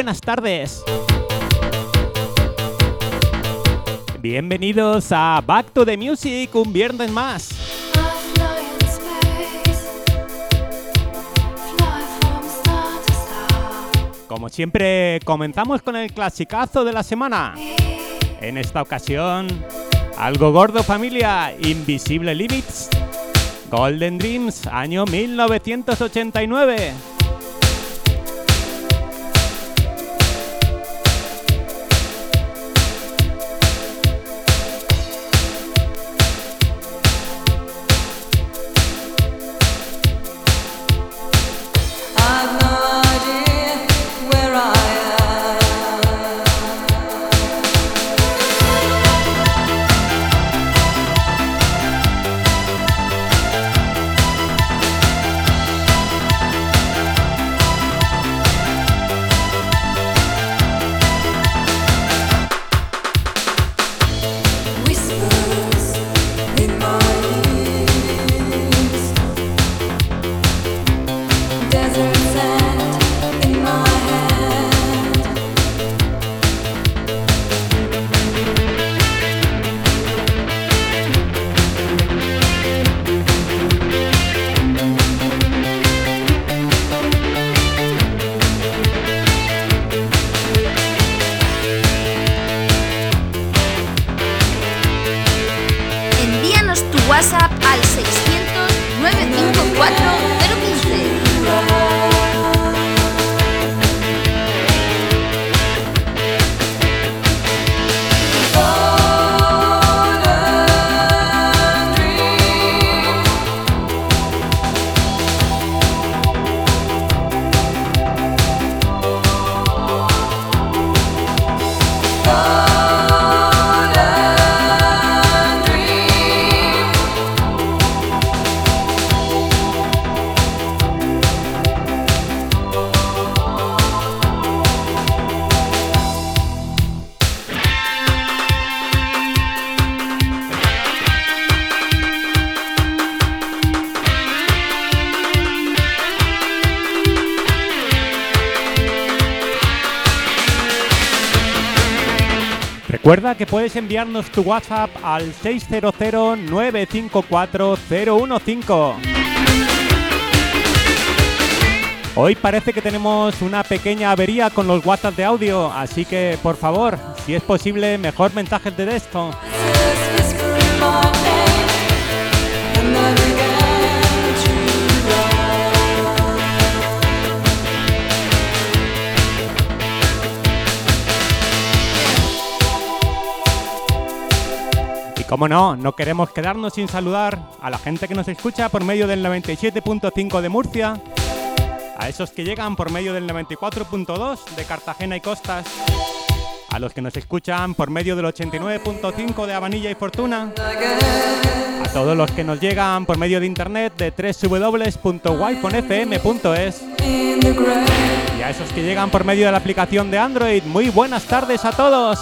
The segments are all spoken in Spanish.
buenas tardes. Bienvenidos a Back to the Music, un viernes más. Como siempre, comenzamos con el clasicazo de la semana. En esta ocasión, algo gordo familia, Invisible Limits, Golden Dreams, año 1989. Recuerda que puedes enviarnos tu WhatsApp al 600-954-015. Hoy parece que tenemos una pequeña avería con los WhatsApp de audio, así que por favor, si es posible, mejor mensajes de texto. Como no, no queremos quedarnos sin saludar a la gente que nos escucha por medio del 97.5 de Murcia, a esos que llegan por medio del 94.2 de Cartagena y Costas, a los que nos escuchan por medio del 89.5 de Habanilla y Fortuna, a todos los que nos llegan por medio de internet de www.wifonfm.es y a esos que llegan por medio de la aplicación de Android. Muy buenas tardes a todos.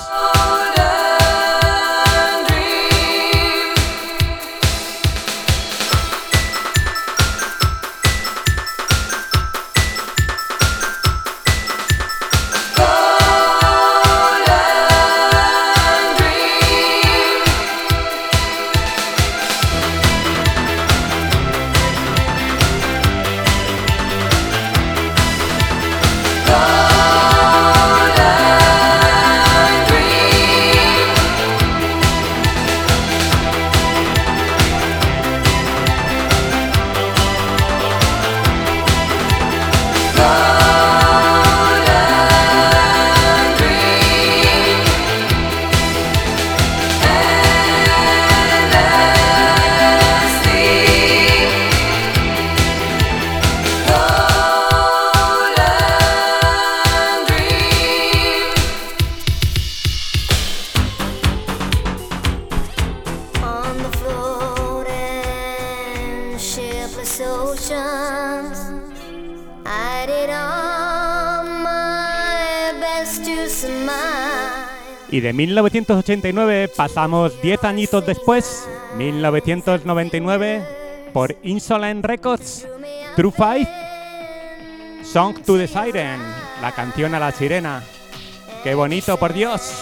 Y de 1989 pasamos 10 añitos después, 1999, por Insolent Records, True Five, Song to the Siren, la canción a la sirena. ¡Qué bonito, por Dios!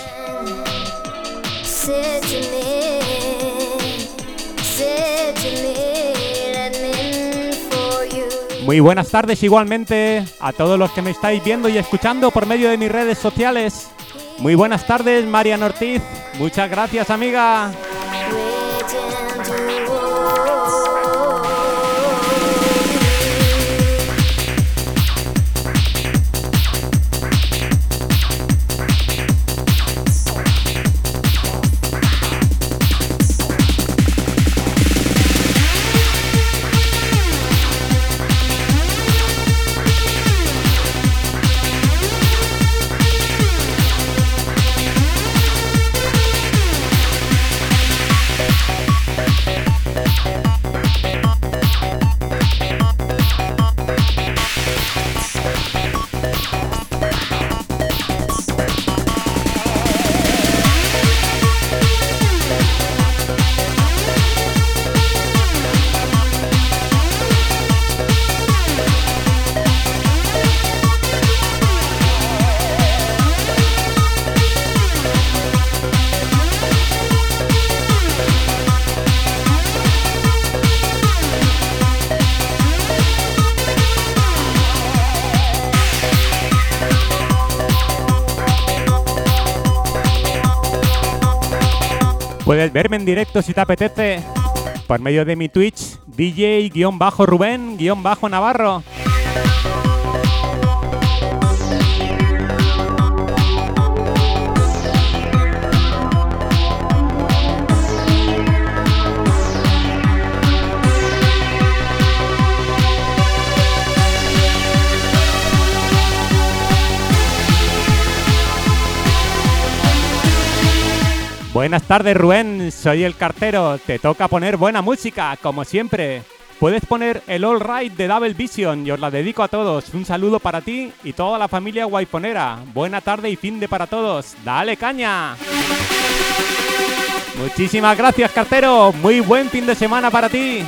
Muy buenas tardes igualmente a todos los que me estáis viendo y escuchando por medio de mis redes sociales. Muy buenas tardes, Marian Ortiz. Muchas gracias, amiga. Puedes verme en directo si te apetece por medio de mi Twitch, DJ-Rubén-Navarro. Buenas tardes, Rubén. Soy el cartero. Te toca poner buena música, como siempre. Puedes poner el All Right de Double Vision y os la dedico a todos. Un saludo para ti y toda la familia guayponera. Buena tarde y fin de para todos. ¡Dale caña! Muchísimas gracias, cartero. Muy buen fin de semana para ti.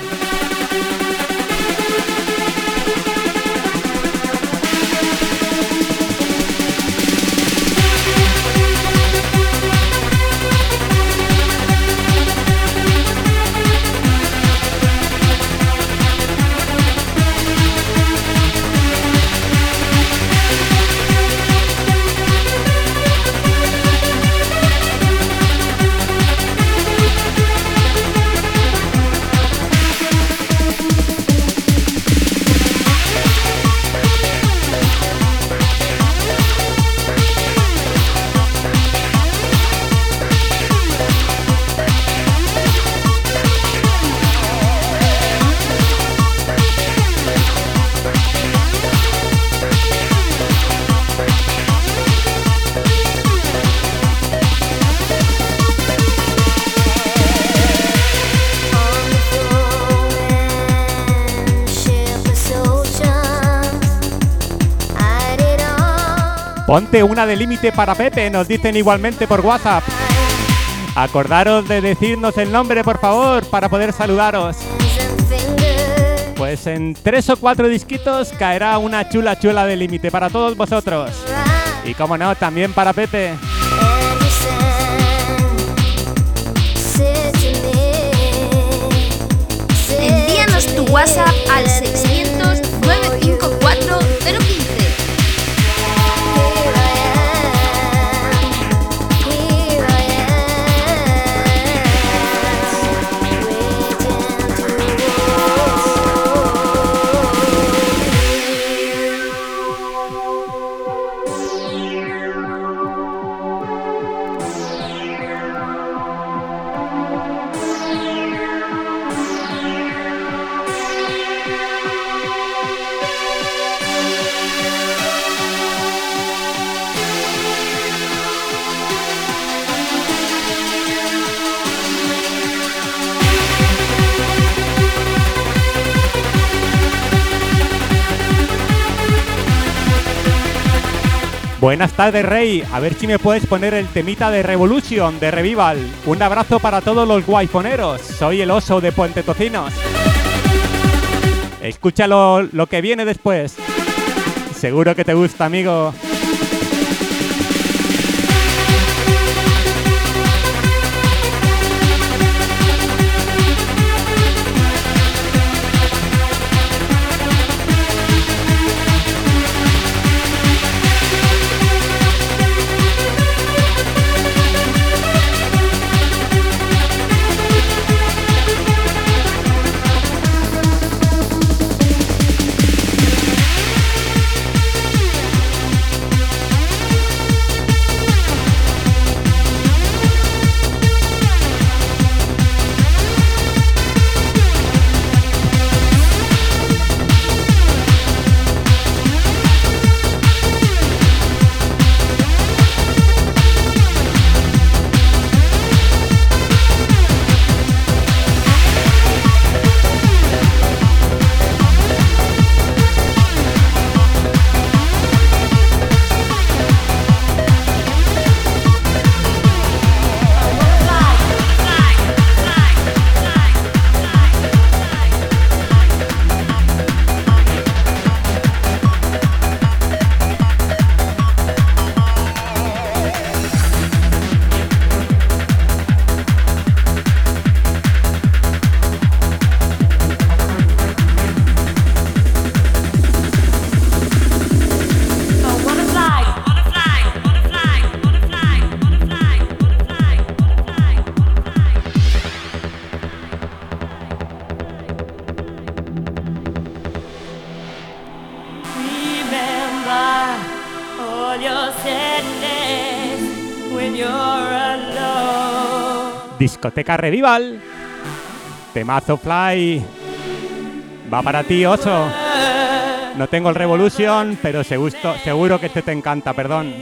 Ponte una de límite para Pepe, nos dicen igualmente por WhatsApp. Acordaros de decirnos el nombre, por favor, para poder saludaros. Pues en tres o cuatro disquitos caerá una chula chula de límite para todos vosotros. Y como no, también para Pepe. Envíanos tu WhatsApp al let me 600 Buenas tardes, Rey. A ver si me puedes poner el temita de Revolution, de Revival. Un abrazo para todos los guayfoneros. Soy el oso de Puente Tocinos. Escúchalo lo que viene después. Seguro que te gusta, amigo. Discoteca Revival. Temazo Fly. Va para ti, oso. No tengo el Revolution, pero seguro, seguro que este te encanta, perdón.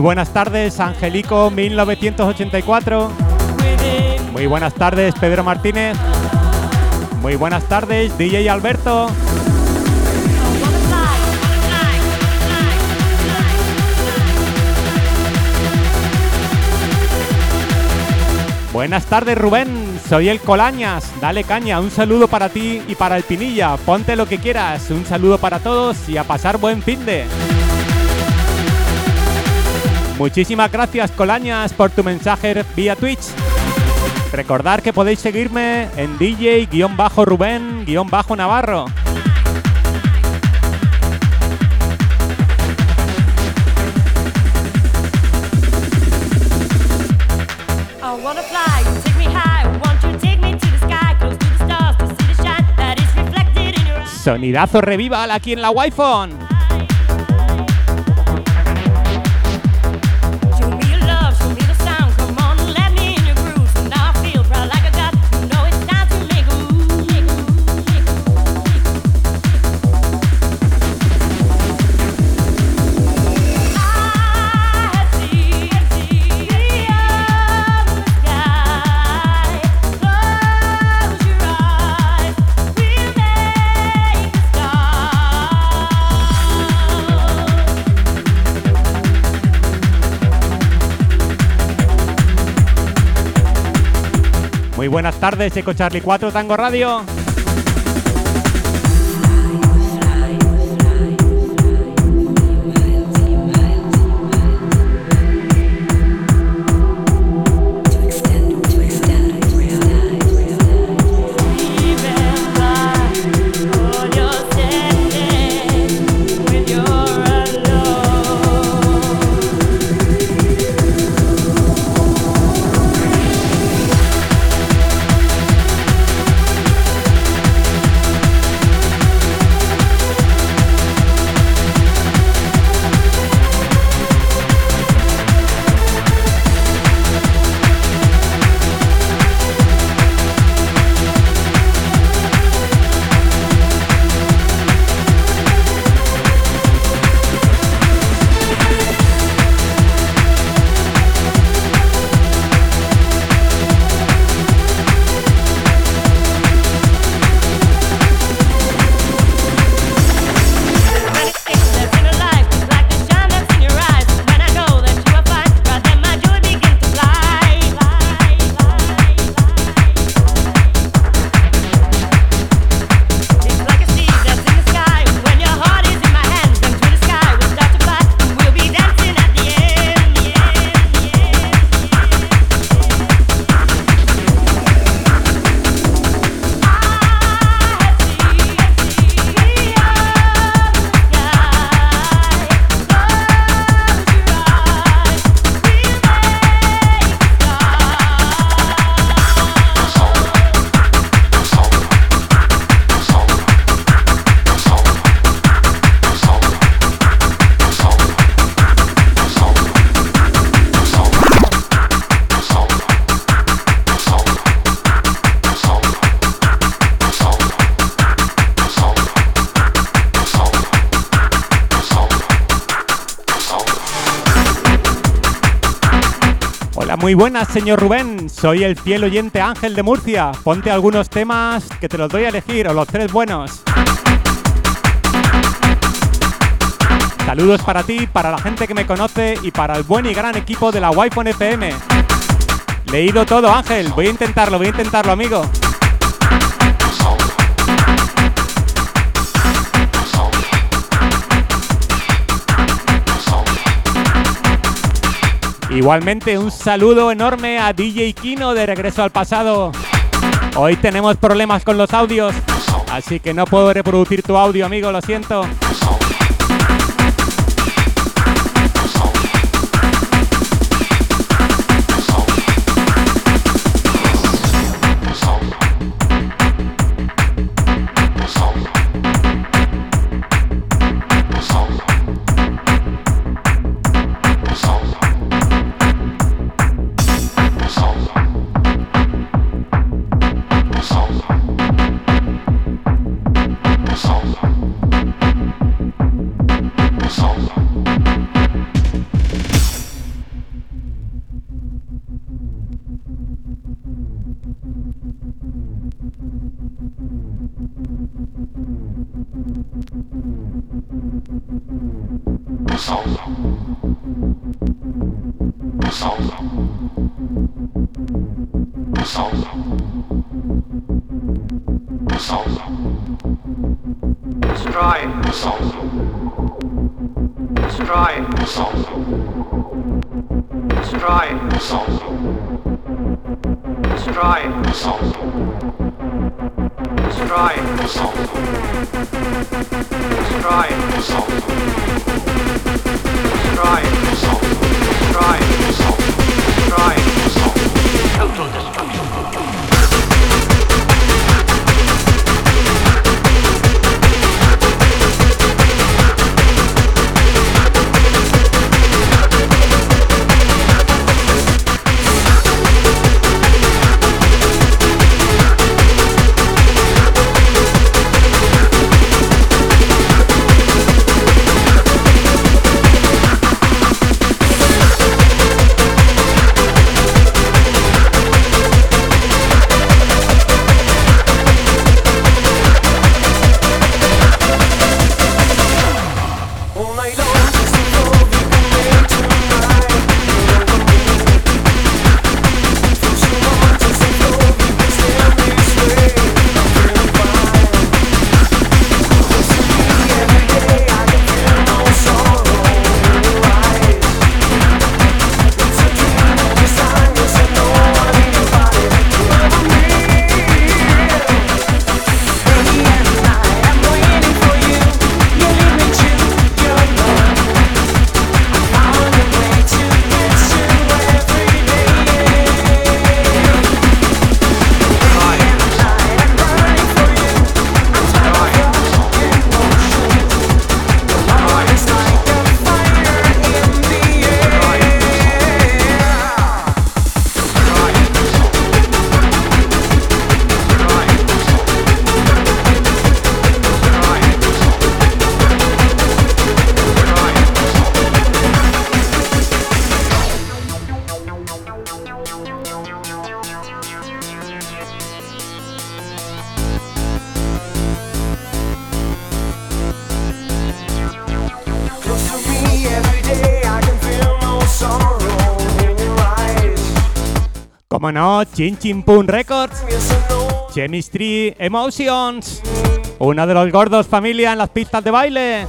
Muy buenas tardes, Angelico 1984. within Muy buenas tardes, Pedro Martínez. Muy buenas tardes, DJ Alberto. Buenas tardes, Rubén. Soy el Colañas. Dale caña. Un saludo para ti y para el Pinilla. Ponte lo que quieras. Un saludo para todos y a pasar buen fin de. Muchísimas gracias, Colañas, por tu mensaje vía Twitch. Recordad que podéis seguirme en DJ-Rubén-Navarro. I wanna fly, take me high. Want buenas tardes, Eco Charlie 4 Tango Radio. Muy buenas, señor Rubén. Soy el fiel oyente Ángel de Murcia. Ponte algunos temas que te los doy a elegir, o los tres buenos. Saludos para ti, para la gente que me conoce y para el buen y gran equipo de la Wi-Fi FM. Leído todo, Ángel. Voy a intentarlo, voy a intentarlo, amigo. Igualmente un saludo enorme a DJ Kino de Regreso al Pasado. Hoy tenemos problemas con los audios, así que no puedo reproducir tu audio, amigo, lo siento. Destroy. Destroy. Destroy. Destroy. Destroy. Destroy. Destroy. Destroy. Total destruction. Chin Chin Pun Records. Chemistry Emotions. Uno de los gordos familia en las pistas de baile.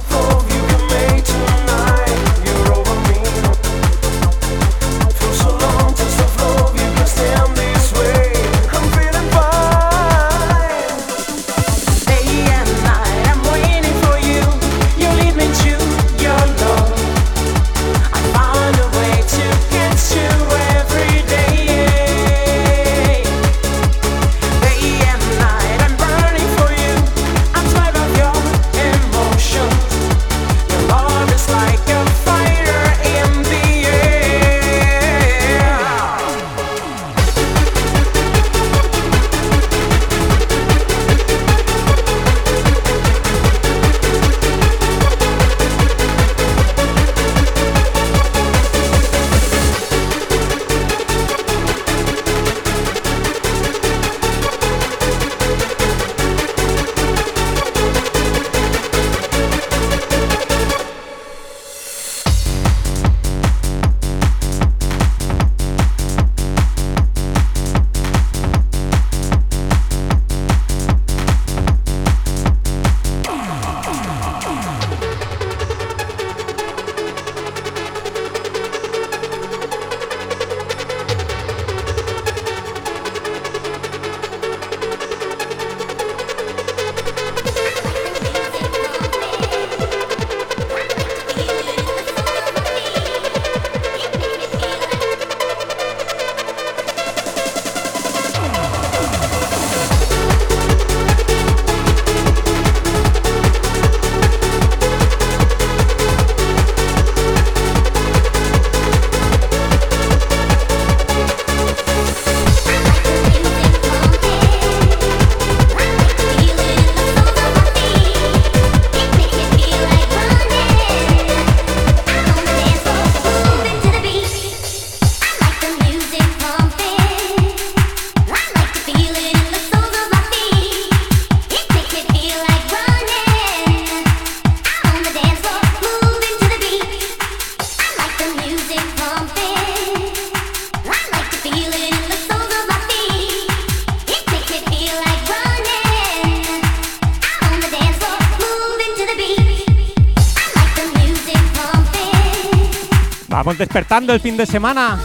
despertando el fin de semana.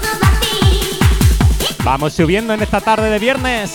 Vamos subiendo en esta tarde de viernes.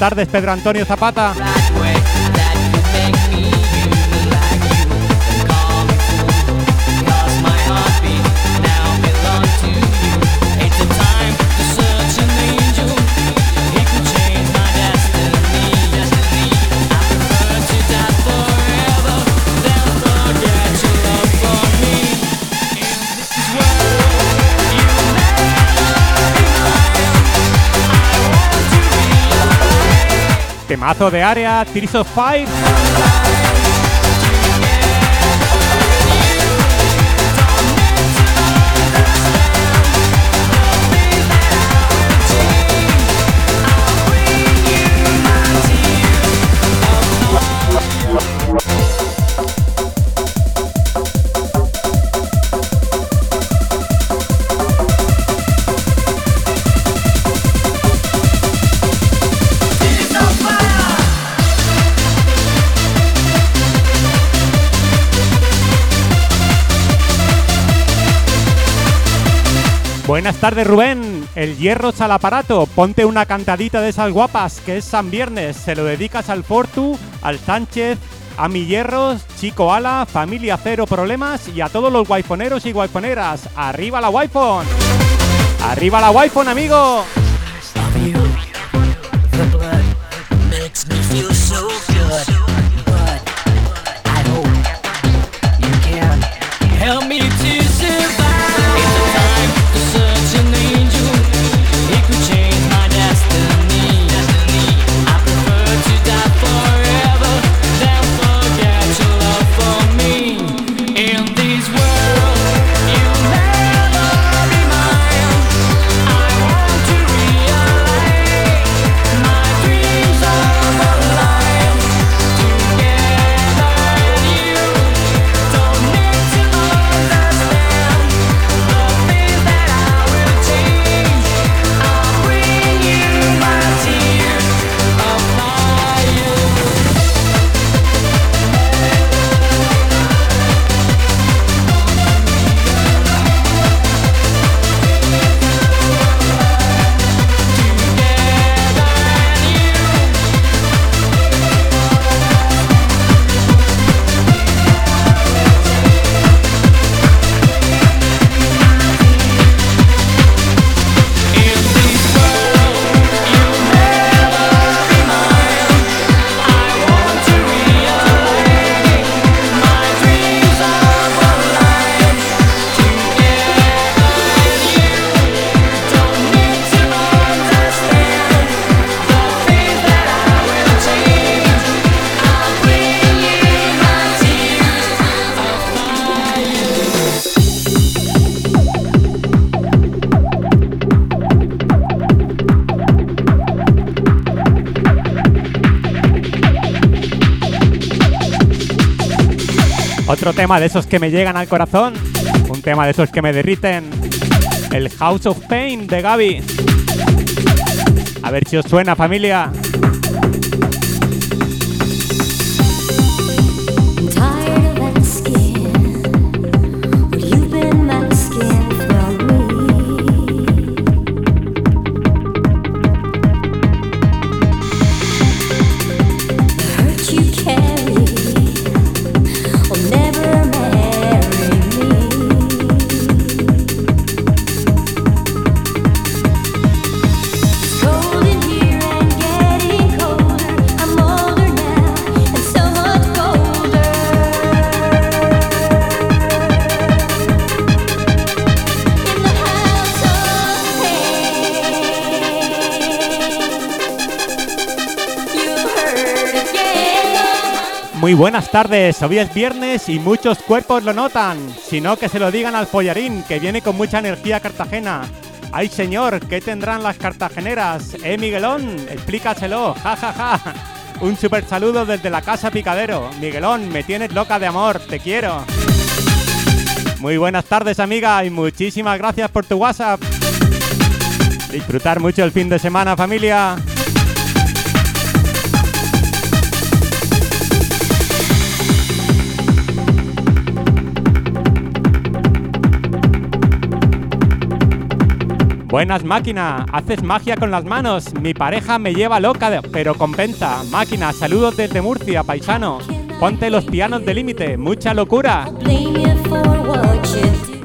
tardes, Pedro Antonio Zapata. Temazo de área, Tears of Five. Buenas tardes Rubén, el hierro al aparato, ponte una cantadita de esas guapas que es San Viernes, se lo dedicas al Fortu, al Sánchez, a mi Hierro, Chico Ala, Familia Cero Problemas y a todos los guaifoneros y guaifoneras, arriba la guaifón, arriba la guaifón amigo. Tema de esos que me llegan al corazón. Un tema de esos que me derriten. El House of Pain de Gaby. A ver si os suena, familia. Muy buenas tardes, hoy es viernes y muchos cuerpos lo notan. Si no, que se lo digan al pollarín, que viene con mucha energía Cartagena. Ay señor, ¿qué tendrán las cartageneras? Eh, Miguelón, explícaselo, ja ja ja. Un super saludo desde la casa Picadero. Miguelón, me tienes loca de amor, te quiero. Muy buenas tardes amiga y muchísimas gracias por tu WhatsApp. Disfrutar mucho el fin de semana familia. Buenas máquina, haces magia con las manos. Mi pareja me lleva loca, pero compensa. Máquina, saludos desde Murcia, paisano. Ponte los pianos de límite, mucha locura.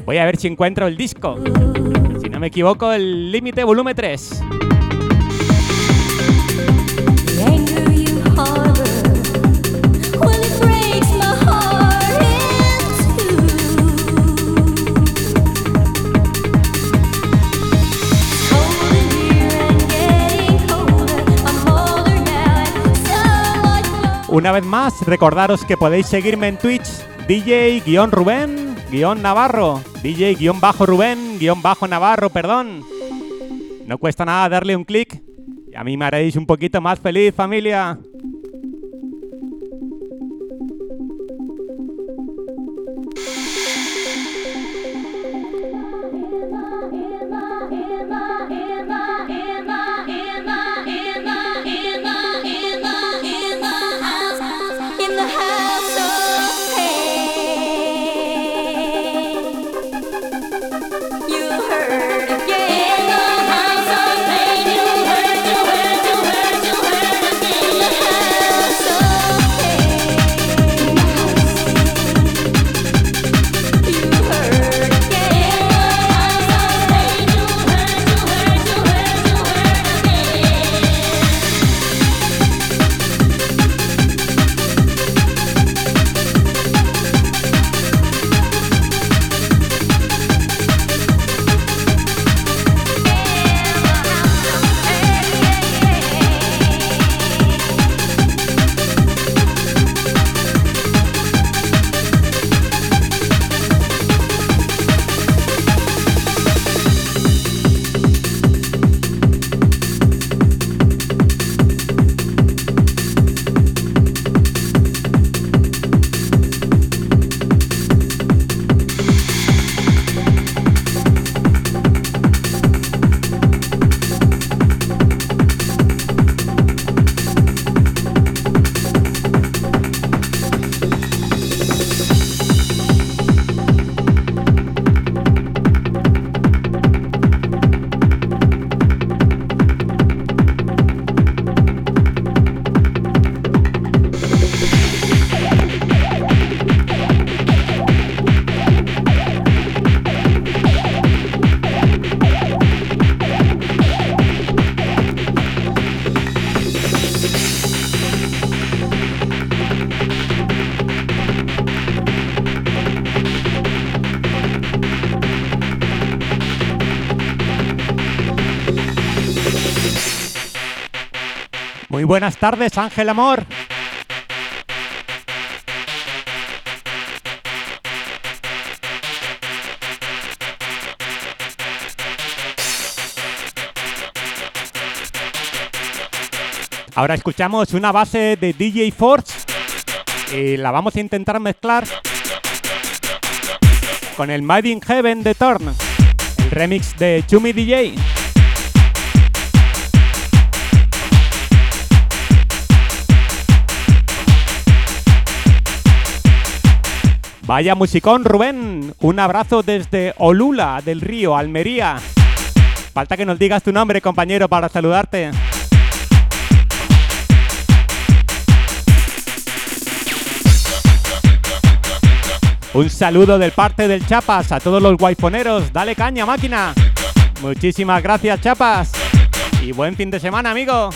Voy a ver si encuentro el disco. Si no me equivoco, el límite volumen 3. Una vez más, recordaros que podéis seguirme en Twitch, DJ-Rubén-Navarro, DJ-Rubén-Navarro, perdón. No cuesta nada darle un clic y a mí me haréis un poquito más feliz, familia. Buenas tardes, Ángel Amor. Ahora escuchamos una base de DJ Force y la vamos a intentar mezclar con el Made in Heaven de Torn, el remix de Chumi DJ. Vaya musicón, Rubén. Un abrazo desde Olula del Río, Almería. Falta que nos digas tu nombre, compañero, para saludarte. Un saludo del parte del Chapas a todos los guayponeros. Dale caña, máquina. Muchísimas gracias, Chapas. Y buen fin de semana, amigo.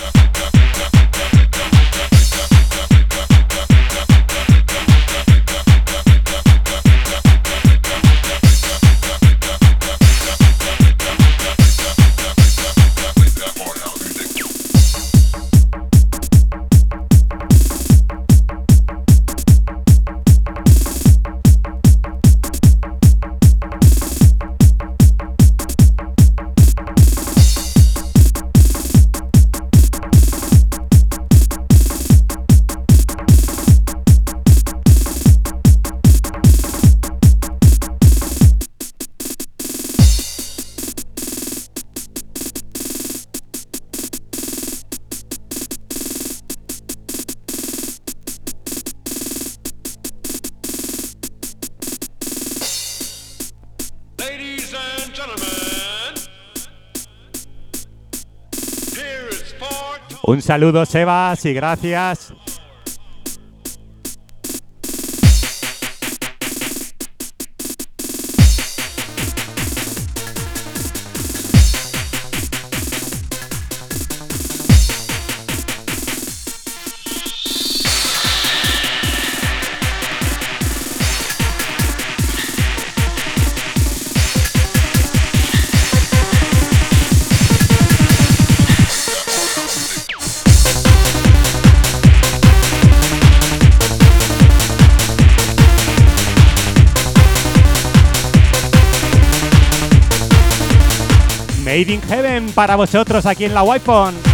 Un saludo, Sebas, y gracias. Para vosotros aquí en la Wi-Fi.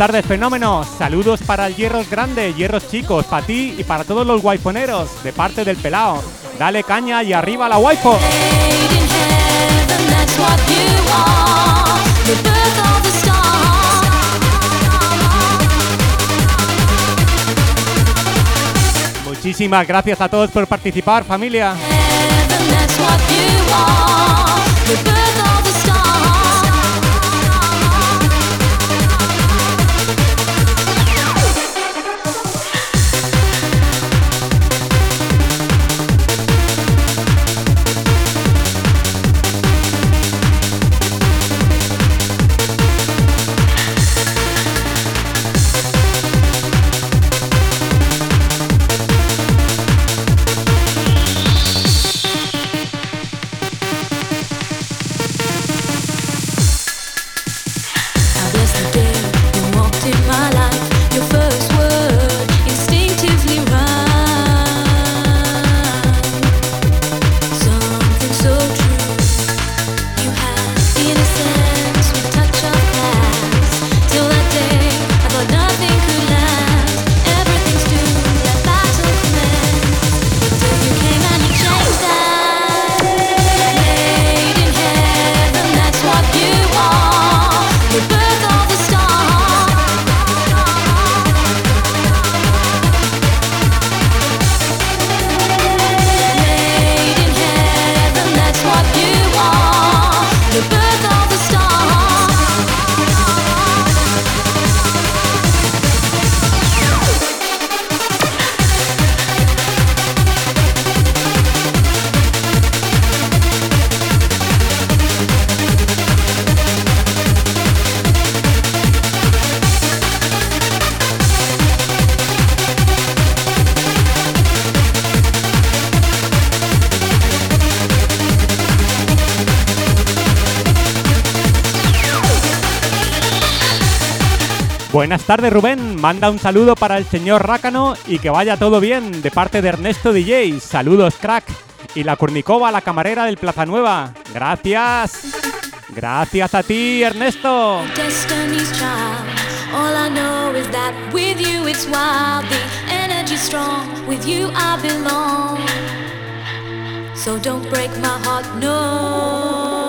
Tardes, fenómenos. Saludos para el Hierros Grande, Hierros Chicos, para ti y para todos los guayponeros, de parte del pelao. Dale caña y arriba la star. Muchísimas gracias a todos por participar, familia. Tardes Rubén, manda un saludo para el señor Rácano y que vaya todo bien de parte de Ernesto DJ. Saludos crack. Y la Curnicova, la camarera del Plaza Nueva. Gracias. Gracias a ti Ernesto. So don't break my heart, no.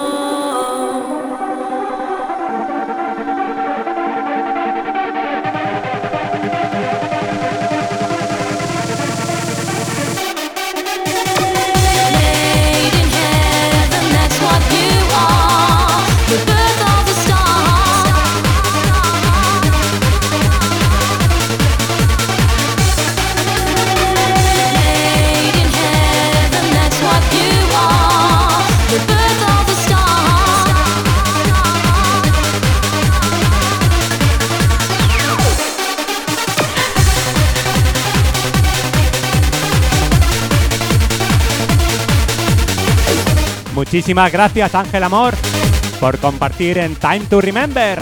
Muchísimas gracias Ángel Amor por compartir en Time to Remember.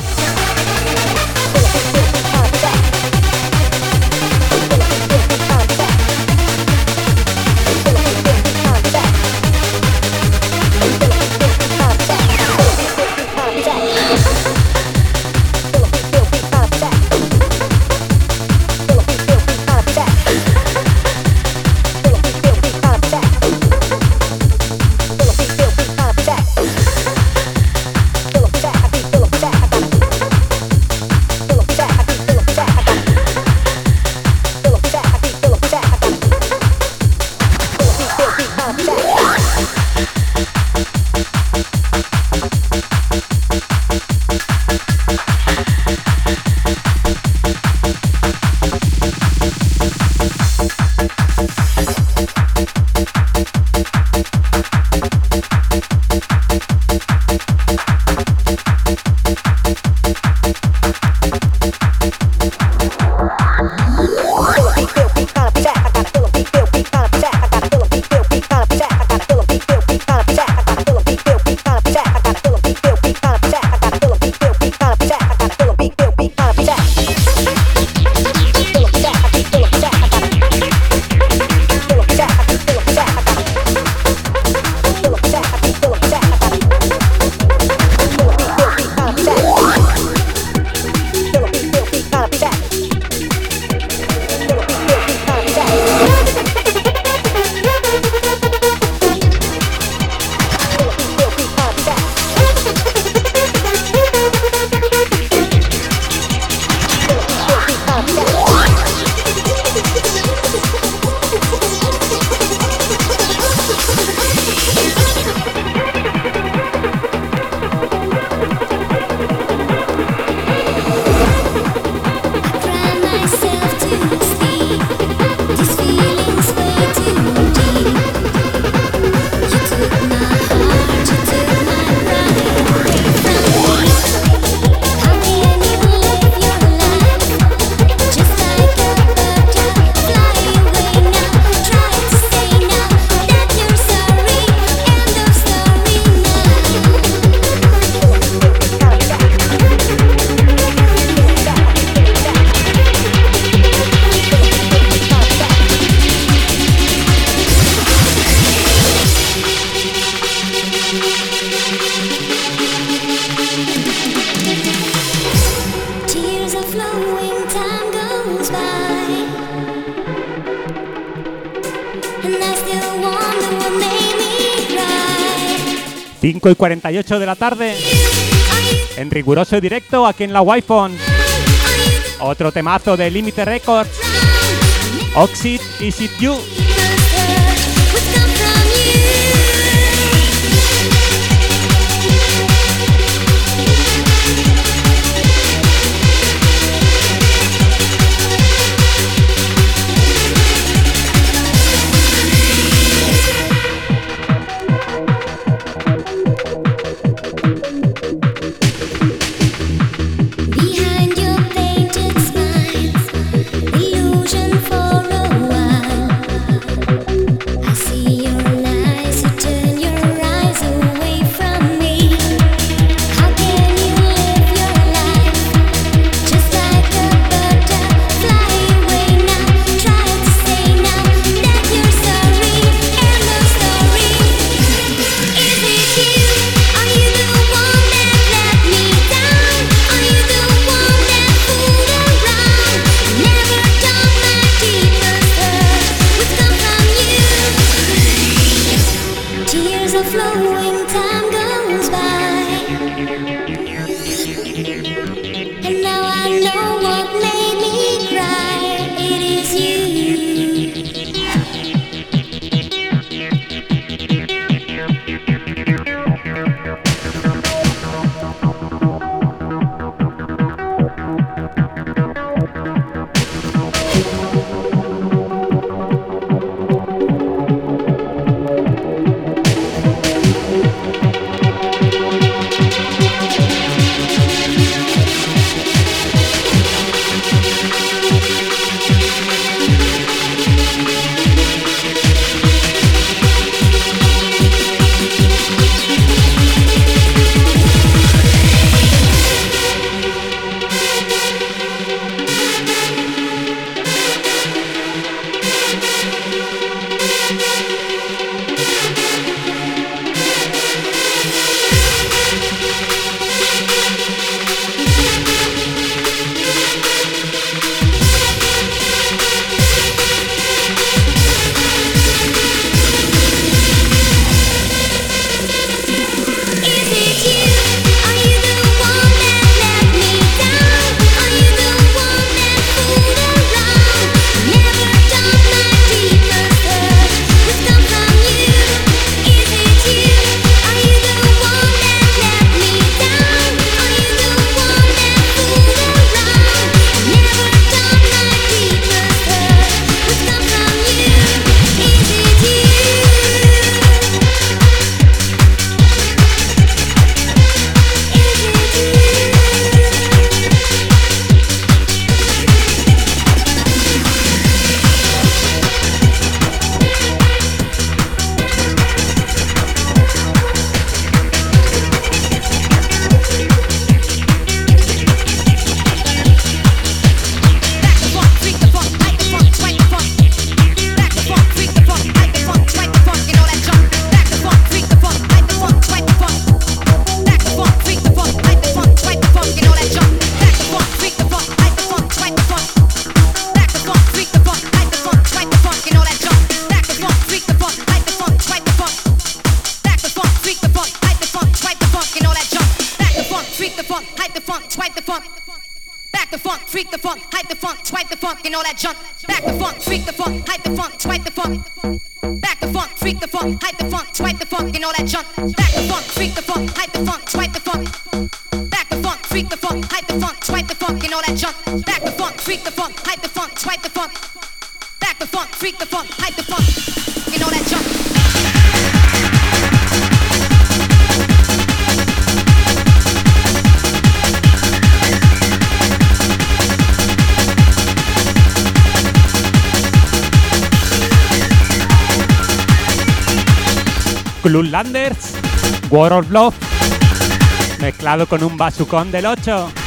5 y 48 de la tarde en riguroso directo aquí en la Wi-Fi. Otro temazo de Límite Records. Oxid Is It You. Landers, War of Love, mezclado con un basucón del 8.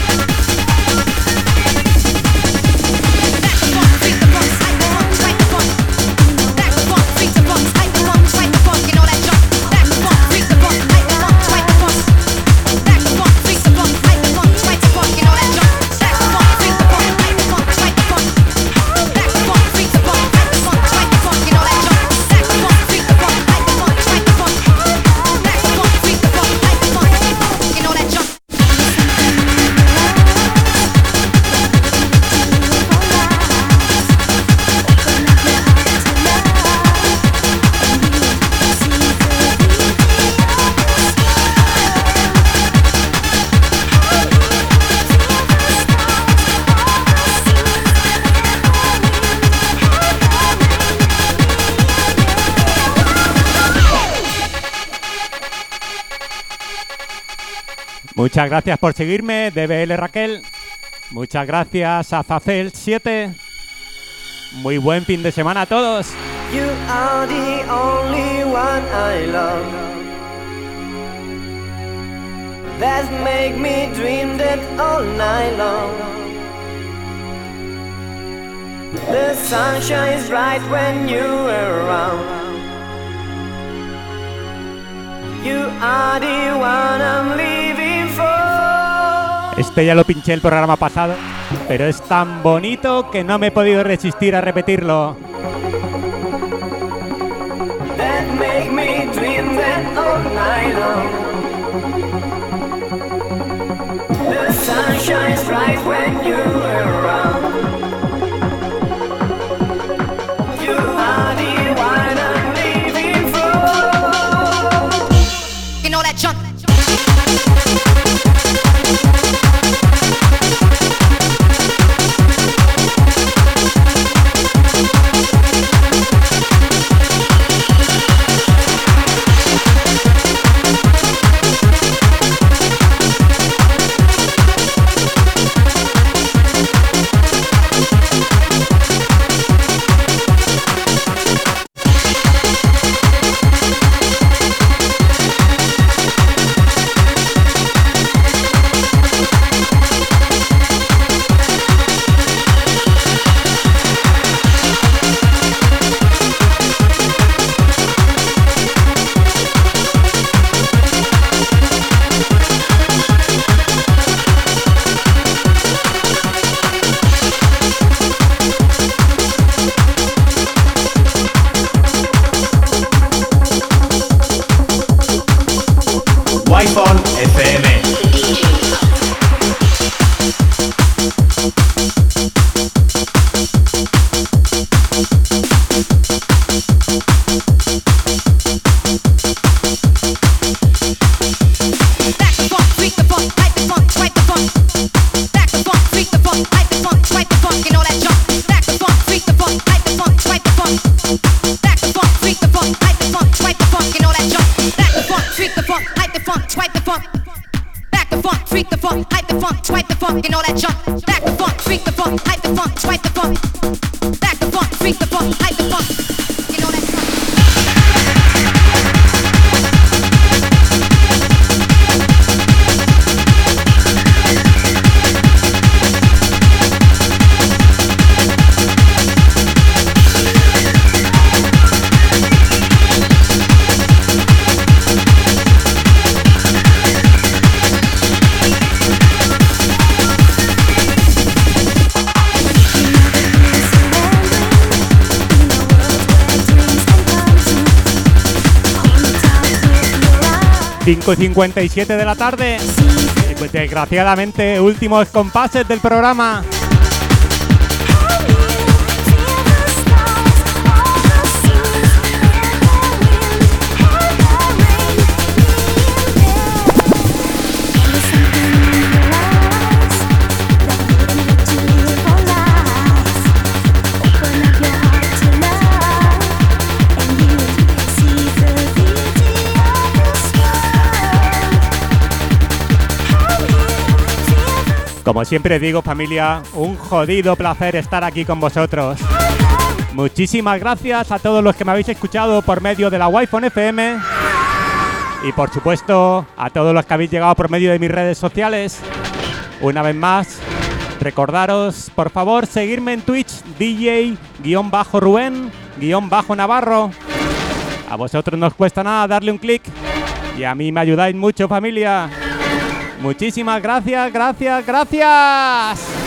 Muchas gracias por seguirme, DBL Raquel. Muchas gracias a Zacel7. Muy buen fin de semana a todos. You are the only one I love. That make me dream that all night long. The sun shines bright when you're around. You are the one I'm for. Este ya lo pinché el programa pasado, pero es tan bonito que no me he podido resistir a repetirlo. 5.57 de la tarde. Y pues desgraciadamente últimos compases del programa. Como siempre digo, familia, un jodido placer estar aquí con vosotros. Muchísimas gracias a todos los que me habéis escuchado por medio de la Wi-Fi FM. Y por supuesto, a todos los que habéis llegado por medio de mis redes sociales. Una vez más, recordaros, por favor, seguirme en Twitch, DJ-Rubén-Navarro. A vosotros no os cuesta nada darle un clic. Y a mí me ayudáis mucho, familia. Muchísimas gracias, gracias, gracias.